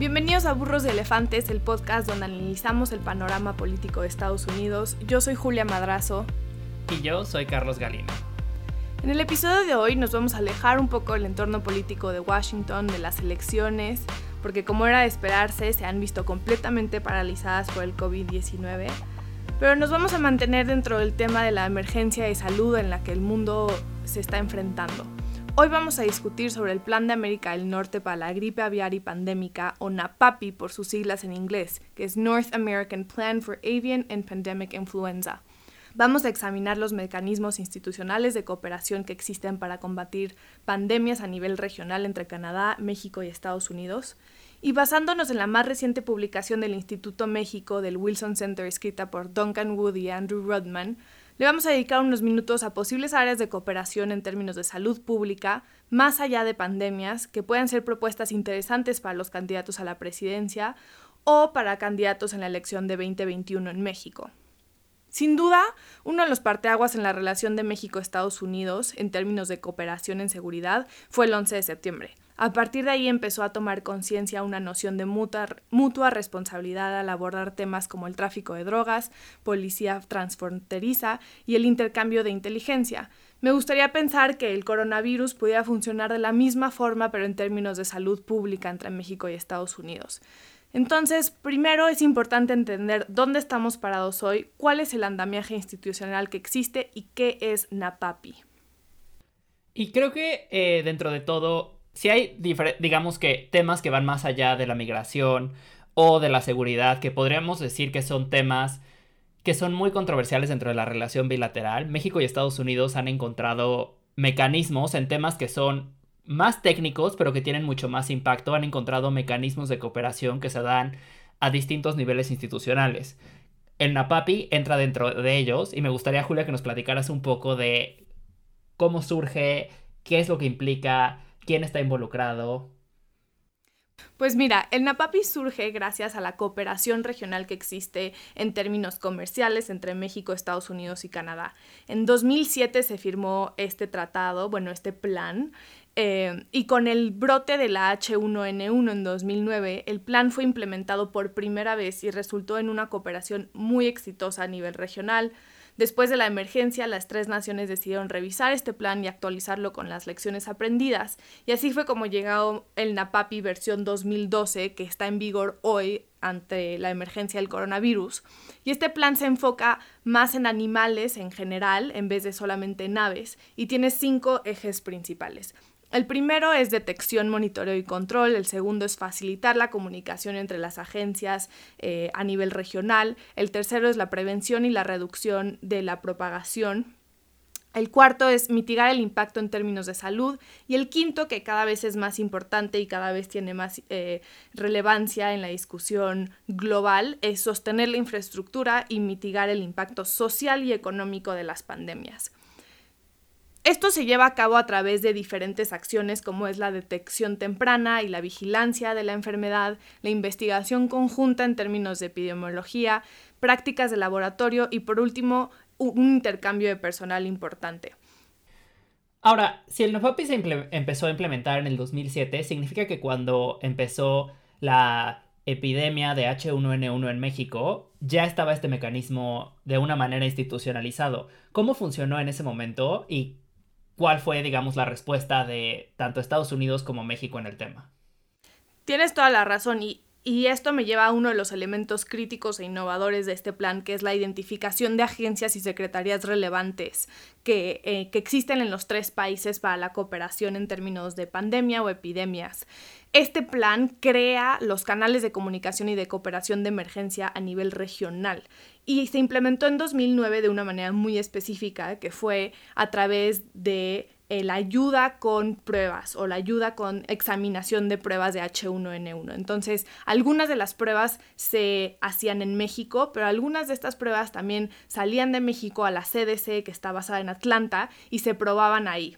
Bienvenidos a Burros de Elefantes, el podcast donde analizamos el panorama político de Estados Unidos. Yo soy Julia Madrazo. Y yo soy Carlos Galino. En el episodio de hoy nos vamos a alejar un poco del entorno político de Washington, de las elecciones, porque como era de esperarse, se han visto completamente paralizadas por el COVID-19. Pero nos vamos a mantener dentro del tema de la emergencia de salud en la que el mundo se está enfrentando. Hoy vamos a discutir sobre el Plan de América del Norte para la gripe aviar y pandémica, o NAPAPI por sus siglas en inglés, que es North American Plan for Avian and Pandemic Influenza. Vamos a examinar los mecanismos institucionales de cooperación que existen para combatir pandemias a nivel regional entre Canadá, México y Estados Unidos. Y basándonos en la más reciente publicación del Instituto México del Wilson Center escrita por Duncan Wood y Andrew Rodman, le vamos a dedicar unos minutos a posibles áreas de cooperación en términos de salud pública, más allá de pandemias, que puedan ser propuestas interesantes para los candidatos a la presidencia o para candidatos en la elección de 2021 en México. Sin duda, uno de los parteaguas en la relación de México-Estados Unidos en términos de cooperación en seguridad fue el 11 de septiembre, a partir de ahí empezó a tomar conciencia una noción de mutua, responsabilidad al abordar temas como el tráfico de drogas, policía transfronteriza y el intercambio de inteligencia. Me gustaría pensar que el coronavirus pudiera funcionar de la misma forma, pero en términos de salud pública entre México y Estados Unidos. Entonces, primero es importante entender dónde estamos parados hoy, cuál es el andamiaje institucional que existe y qué es NAPAPI. Y creo que eh, dentro de todo si hay, digamos que, temas que van más allá de la migración o de la seguridad, que podríamos decir que son temas que son muy controversiales dentro de la relación bilateral. México y Estados Unidos han encontrado mecanismos en temas que son más técnicos, pero que tienen mucho más impacto. Han encontrado mecanismos de cooperación que se dan a distintos niveles institucionales. El NAPAPI entra dentro de ellos y me gustaría, Julia, que nos platicaras un poco de cómo surge, qué es lo que implica, quién está involucrado. Pues mira, el NAPAPI surge gracias a la cooperación regional que existe en términos comerciales entre México, Estados Unidos y Canadá. En 2007 se firmó este tratado, bueno, este plan, eh, y con el brote de la H1N1 en 2009, el plan fue implementado por primera vez y resultó en una cooperación muy exitosa a nivel regional, Después de la emergencia, las tres naciones decidieron revisar este plan y actualizarlo con las lecciones aprendidas, y así fue como llegó el NAPAPI versión 2012, que está en vigor hoy ante la emergencia del coronavirus. Y este plan se enfoca más en animales en general, en vez de solamente naves, y tiene cinco ejes principales. El primero es detección, monitoreo y control, el segundo es facilitar la comunicación entre las agencias eh, a nivel regional, el tercero es la prevención y la reducción de la propagación, el cuarto es mitigar el impacto en términos de salud. Y el quinto, que cada vez es más importante y cada vez tiene más eh, relevancia en la discusión global, es sostener la infraestructura y mitigar el impacto social y económico de las pandemias. Esto se lleva a cabo a través de diferentes acciones como es la detección temprana y la vigilancia de la enfermedad, la investigación conjunta en términos de epidemiología, prácticas de laboratorio y por último un intercambio de personal importante. Ahora, si el NOFAPI se empezó a implementar en el 2007, significa que cuando empezó la epidemia de H1N1 en México, ya estaba este mecanismo de una manera institucionalizado. ¿Cómo funcionó en ese momento y cuál fue, digamos, la respuesta de tanto Estados Unidos como México en el tema. Tienes toda la razón y, esto me lleva a uno de los elementos críticos e innovadores de este plan, que es la identificación de agencias y secretarías relevantes que, eh, que existen en los tres países para la cooperación en términos de pandemia o epidemias. Este plan crea los canales de comunicación y de cooperación de emergencia a nivel regional y se implementó en 2009 de una manera muy específica, que fue a través de eh, la ayuda con pruebas o la ayuda con examinación de pruebas de H1N1. Entonces, algunas de las pruebas se hacían en México, pero algunas de estas pruebas también salían de México a la CDC, que está basada en Atlanta, y se probaban ahí.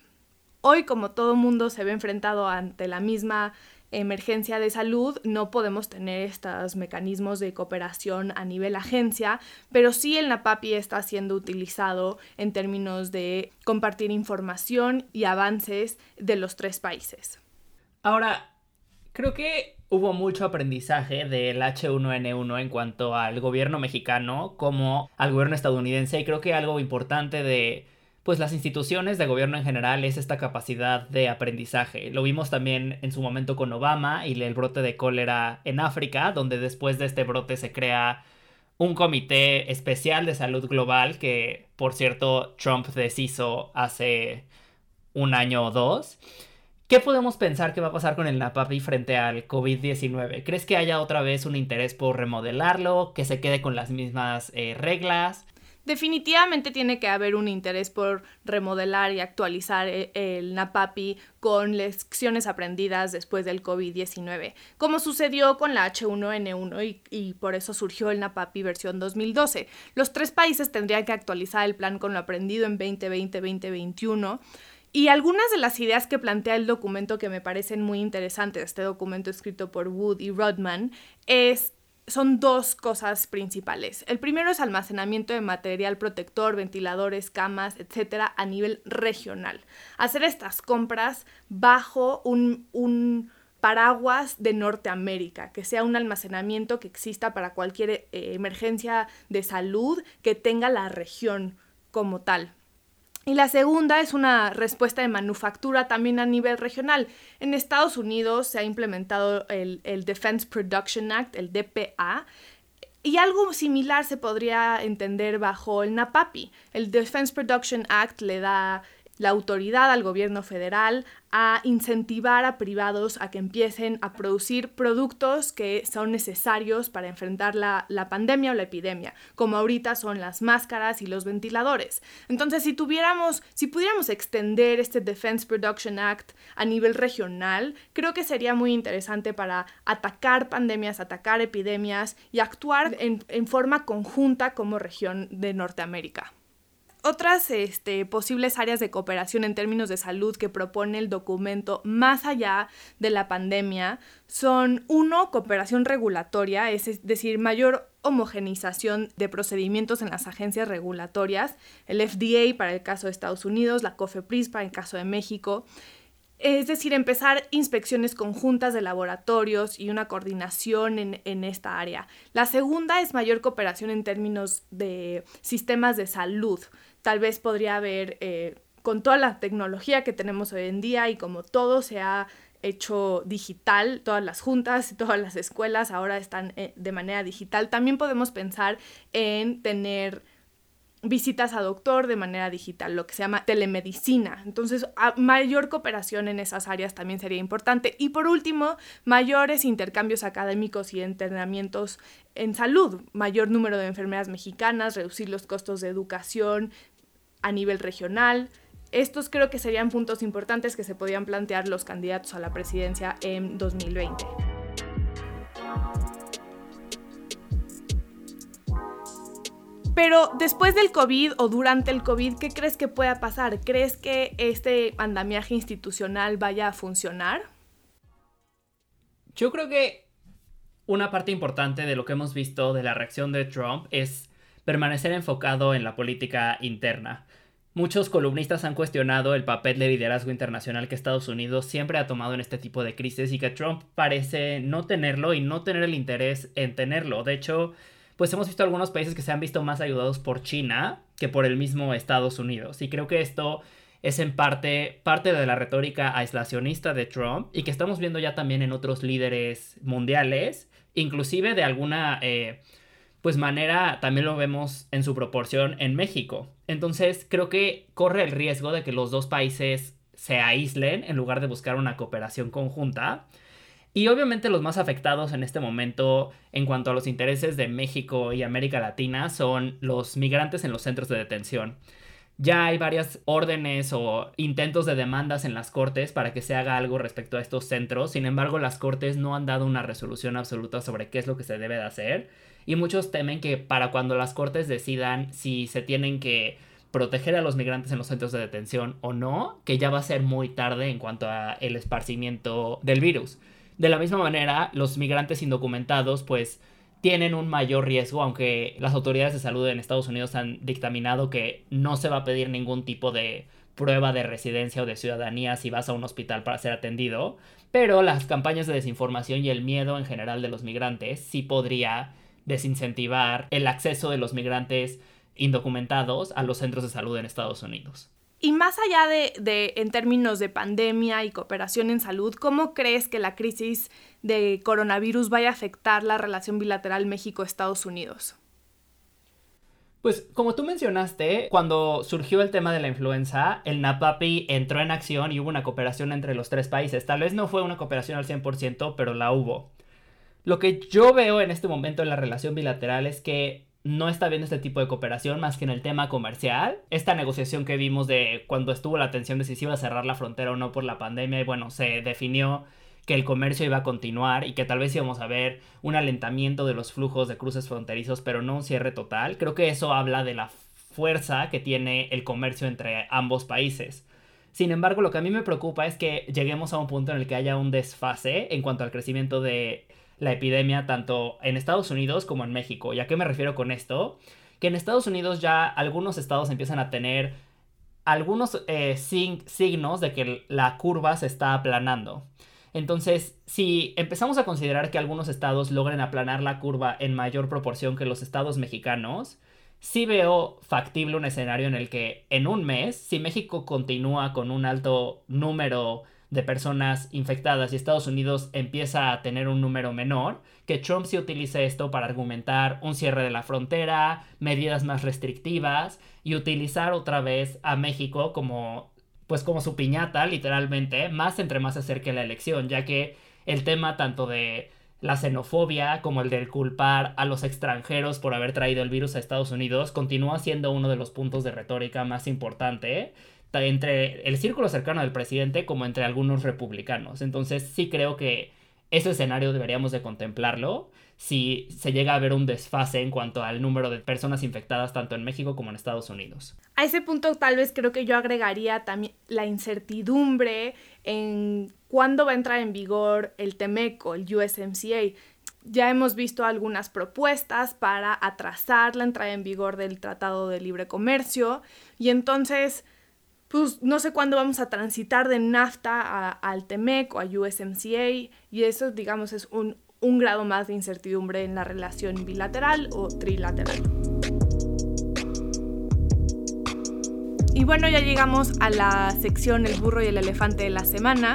Hoy, como todo mundo se ve enfrentado ante la misma emergencia de salud no podemos tener estos mecanismos de cooperación a nivel agencia, pero sí el NAPAPI está siendo utilizado en términos de compartir información y avances de los tres países. Ahora, Creo que hubo mucho aprendizaje del H1N1 en cuanto al gobierno mexicano como al gobierno estadounidense y creo que algo importante de pues las instituciones de gobierno en general es esta capacidad de aprendizaje. Lo vimos también en su momento con Obama y el brote de cólera en África, donde después de este brote se crea un comité especial de salud global que, por cierto, Trump deshizo hace un año o dos. ¿Qué podemos pensar que va a pasar con el NAPAPI frente al COVID-19? ¿Crees que haya otra vez un interés por remodelarlo, que se quede con las mismas eh, reglas? Definitivamente tiene que haber un interés por remodelar y actualizar e, el, NAPAPI con lecciones aprendidas después del COVID-19, como sucedió con la H1N1 y, y, por eso surgió el NAPAPI versión 2012. Los tres países tendrían que actualizar el plan con lo aprendido en 2020-2021. Y algunas de las ideas que plantea el documento que me parecen muy interesantes, este documento escrito por Wood y Rodman, es son dos cosas principales. El primero es almacenamiento de material protector, ventiladores, camas, etcétera, a nivel regional. Hacer estas compras bajo un, un paraguas de Norteamérica, que sea un almacenamiento que exista para cualquier eh, emergencia de salud que tenga la región como tal. Y la segunda es una respuesta de manufactura también a nivel regional. En Estados Unidos se ha implementado el, Defense Production Act, el DPA, y algo similar se podría entender bajo el NAPAPI. El Defense Production Act le da la autoridad al gobierno federal a incentivar a privados a que empiecen a producir productos que son necesarios para enfrentar la, pandemia o la epidemia, como ahorita son las máscaras y los ventiladores. Entonces, si tuviéramos, si pudiéramos extender este Defense Production Act a nivel regional, creo que sería muy interesante para atacar pandemias, atacar epidemias y actuar en forma conjunta como región de Norteamérica. Otras este, posibles áreas de cooperación en términos de salud que propone el documento más allá de la pandemia son, uno, cooperación regulatoria, es decir, mayor homogenización de procedimientos en las agencias regulatorias, el FDA para el caso de Estados Unidos, la COFEPRIS para el caso de México, es decir, empezar inspecciones conjuntas de laboratorios y una coordinación en, esta área. La segunda es mayor cooperación en términos de sistemas de salud. Tal vez podría haber, eh, con toda la tecnología que tenemos hoy en día y como todo se ha hecho digital, todas las juntas, todas las escuelas ahora están eh, de manera digital, también podemos pensar en tener visitas a doctor de manera digital, lo que se llama telemedicina. Entonces, mayor cooperación en esas áreas también sería importante. Y por último, mayores intercambios académicos y entrenamientos en salud, mayor número de enfermeras mexicanas, reducir los costos de educación a nivel regional. Estos creo que serían puntos importantes que se podían plantear los candidatos a la presidencia en 2020. Pero después del COVID o durante el COVID, ¿qué crees que pueda pasar? ¿Crees que este andamiaje institucional vaya a funcionar? Yo creo que una parte importante de lo que hemos visto de la reacción de Trump es permanecer enfocado en la política interna. Muchos columnistas han cuestionado el papel de liderazgo internacional que Estados Unidos siempre ha tomado en este tipo de crisis y que Trump parece no tenerlo y no tener el interés en tenerlo. De hecho, pues hemos visto algunos países que se han visto más ayudados por China que por el mismo Estados Unidos. Y creo que esto es en parte parte de la retórica aislacionista de Trump y que estamos viendo ya también en otros líderes mundiales, inclusive de alguna eh, pues manera también lo vemos en su proporción en México. Entonces creo que corre el riesgo de que los dos países se aíslen en lugar de buscar una cooperación conjunta. Y obviamente los más afectados en este momento en cuanto a los intereses de México y América Latina son los migrantes en los centros de detención. Ya hay varias órdenes o intentos de demandas en las cortes para que se haga algo respecto a estos centros. Sin embargo, las cortes no han dado una resolución absoluta sobre qué es lo que se debe de hacer. Y muchos temen que para cuando las cortes decidan si se tienen que proteger a los migrantes en los centros de detención o no, que ya va a ser muy tarde en cuanto a el esparcimiento del virus. De la misma manera, los migrantes indocumentados, pues tienen un mayor riesgo, aunque las autoridades de salud en Estados Unidos han dictaminado que no se va a pedir ningún tipo de prueba de residencia o de ciudadanía si vas a un hospital para ser atendido, pero las campañas de desinformación y el miedo en general de los migrantes sí podría desincentivar el acceso de los migrantes indocumentados a los centros de salud en Estados Unidos. Y más allá de, en términos de pandemia y cooperación en salud, ¿cómo crees que la crisis de coronavirus vaya a afectar la relación bilateral México-Estados Unidos? Pues como tú mencionaste, cuando surgió el tema de la influenza, el NAPAPI entró en acción y hubo una cooperación entre los tres países. Tal vez no fue una cooperación al 100%, pero la hubo. Lo que yo veo en este momento en la relación bilateral es que no está viendo este tipo de cooperación más que en el tema comercial. Esta negociación que vimos de cuando estuvo la tensión de si se iba a cerrar la frontera o no por la pandemia y bueno, se definió que el comercio iba a continuar y que tal vez íbamos a ver un alentamiento de los flujos de cruces fronterizos, pero no un cierre total. Creo que eso habla de la fuerza que tiene el comercio entre ambos países. Sin embargo, lo que a mí me preocupa es que lleguemos a un punto en el que haya un desfase en cuanto al crecimiento de la epidemia tanto en Estados Unidos como en México. ¿Y a qué me refiero con esto? Que en Estados Unidos ya algunos estados empiezan a tener algunos eh, signos de que la curva se está aplanando. Entonces, si empezamos a considerar que algunos estados logren aplanar la curva en mayor proporción que los estados mexicanos, sí veo factible un escenario en el que en un mes, si México continúa con un alto número de personas infectadas y Estados Unidos empieza a tener un número menor, que Trump se utilice esto para argumentar un cierre de la frontera, medidas más restrictivas y utilizar otra vez a México como pues como su piñata literalmente, más entre más se acerque la elección, ya que el tema tanto de la xenofobia como el del culpar a los extranjeros por haber traído el virus a Estados Unidos continúa siendo uno de los puntos de retórica más importante entre el círculo cercano del presidente como entre algunos republicanos. Entonces sí creo que ese escenario deberíamos de contemplarlo si se llega a ver un desfase en cuanto al número de personas infectadas tanto en México como en Estados Unidos. A ese punto tal vez creo que yo agregaría también la incertidumbre en cuándo va a entrar en vigor el TEMECO, el USMCA. Ya hemos visto algunas propuestas para atrasar la entrada en vigor del Tratado de Libre Comercio y entonces pues no sé cuándo vamos a transitar de NAFTA al TEMEC o a USMCA y eso digamos es un, un grado más de incertidumbre en la relación bilateral o trilateral. Y bueno, ya llegamos a la sección El burro y el elefante de la semana.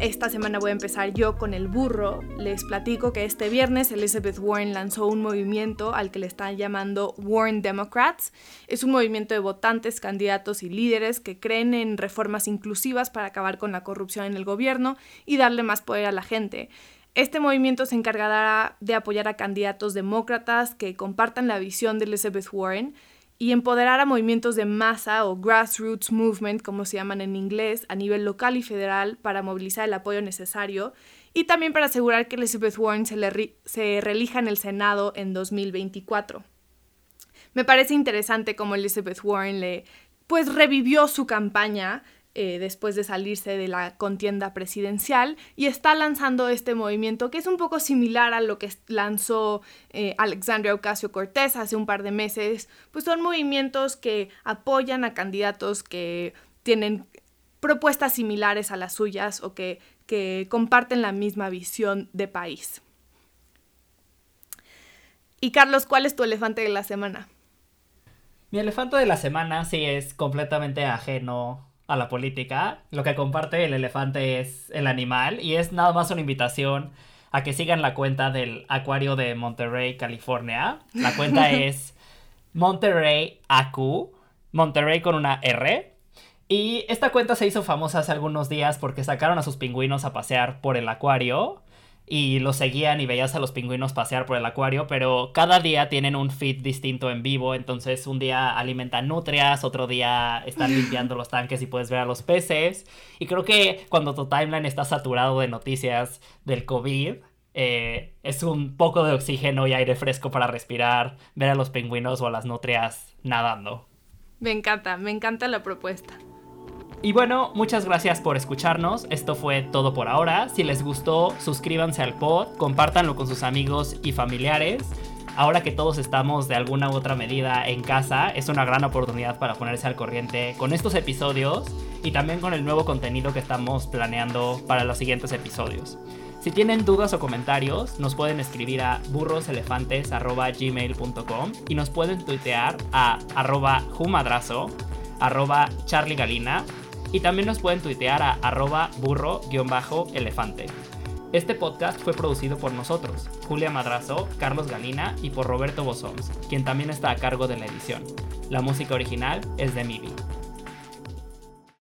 Esta semana voy a empezar yo con el burro. Les platico que este viernes Elizabeth Warren lanzó un movimiento al que le están llamando Warren Democrats. Es un movimiento de votantes, candidatos y líderes que creen en reformas inclusivas para acabar con la corrupción en el gobierno y darle más poder a la gente. Este movimiento se encargará de apoyar a candidatos demócratas que compartan la visión de Elizabeth Warren y empoderar a movimientos de masa o grassroots movement, como se llaman en inglés, a nivel local y federal para movilizar el apoyo necesario y también para asegurar que Elizabeth Warren se, se reelija en el Senado en 2024. Me parece interesante cómo Elizabeth Warren le pues revivió su campaña eh, después de salirse de la contienda presidencial y está lanzando este movimiento que es un poco similar a lo que lanzó eh, Alexandria Ocasio Cortés hace un par de meses, pues son movimientos que apoyan a candidatos que tienen propuestas similares a las suyas o que, que comparten la misma visión de país. Y Carlos, ¿cuál es tu elefante de la semana? Mi elefante de la semana sí es completamente ajeno a la política. Lo que comparte el elefante es el animal y es nada más una invitación a que sigan la cuenta del acuario de Monterrey, California. La cuenta es Monterrey AQ, Monterrey con una R. Y esta cuenta se hizo famosa hace algunos días porque sacaron a sus pingüinos a pasear por el acuario y los seguían y veías a los pingüinos pasear por el acuario, pero cada día tienen un feed distinto en vivo, entonces un día alimentan nutrias, otro día están limpiando los tanques y puedes ver a los peces. Y creo que cuando tu timeline está saturado de noticias del COVID, eh, es un poco de oxígeno y aire fresco para respirar, ver a los pingüinos o a las nutrias nadando. Me encanta, me encanta la propuesta. Y bueno, muchas gracias por escucharnos. Esto fue todo por ahora. Si les gustó, suscríbanse al pod, compártanlo con sus amigos y familiares. Ahora que todos estamos de alguna u otra medida en casa, es una gran oportunidad para ponerse al corriente con estos episodios y también con el nuevo contenido que estamos planeando para los siguientes episodios. Si tienen dudas o comentarios, nos pueden escribir a burroselefantes.gmail.com y nos pueden tuitear a arroba jumadrazo, arroba y también nos pueden tuitear a arroba burro-elefante. Este podcast fue producido por nosotros, Julia Madrazo, Carlos Galina y por Roberto Bosons, quien también está a cargo de la edición. La música original es de Mibi.